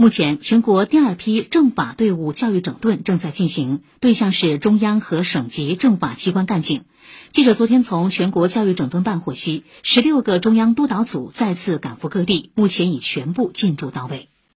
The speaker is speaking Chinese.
目前全国第二批政法队伍教育整顿正在进行对象是中央和省级政法机关干警。记者昨天从全国教育整顿办获悉十六个中央督导组再次赶赴各地目前已全部进驻到位。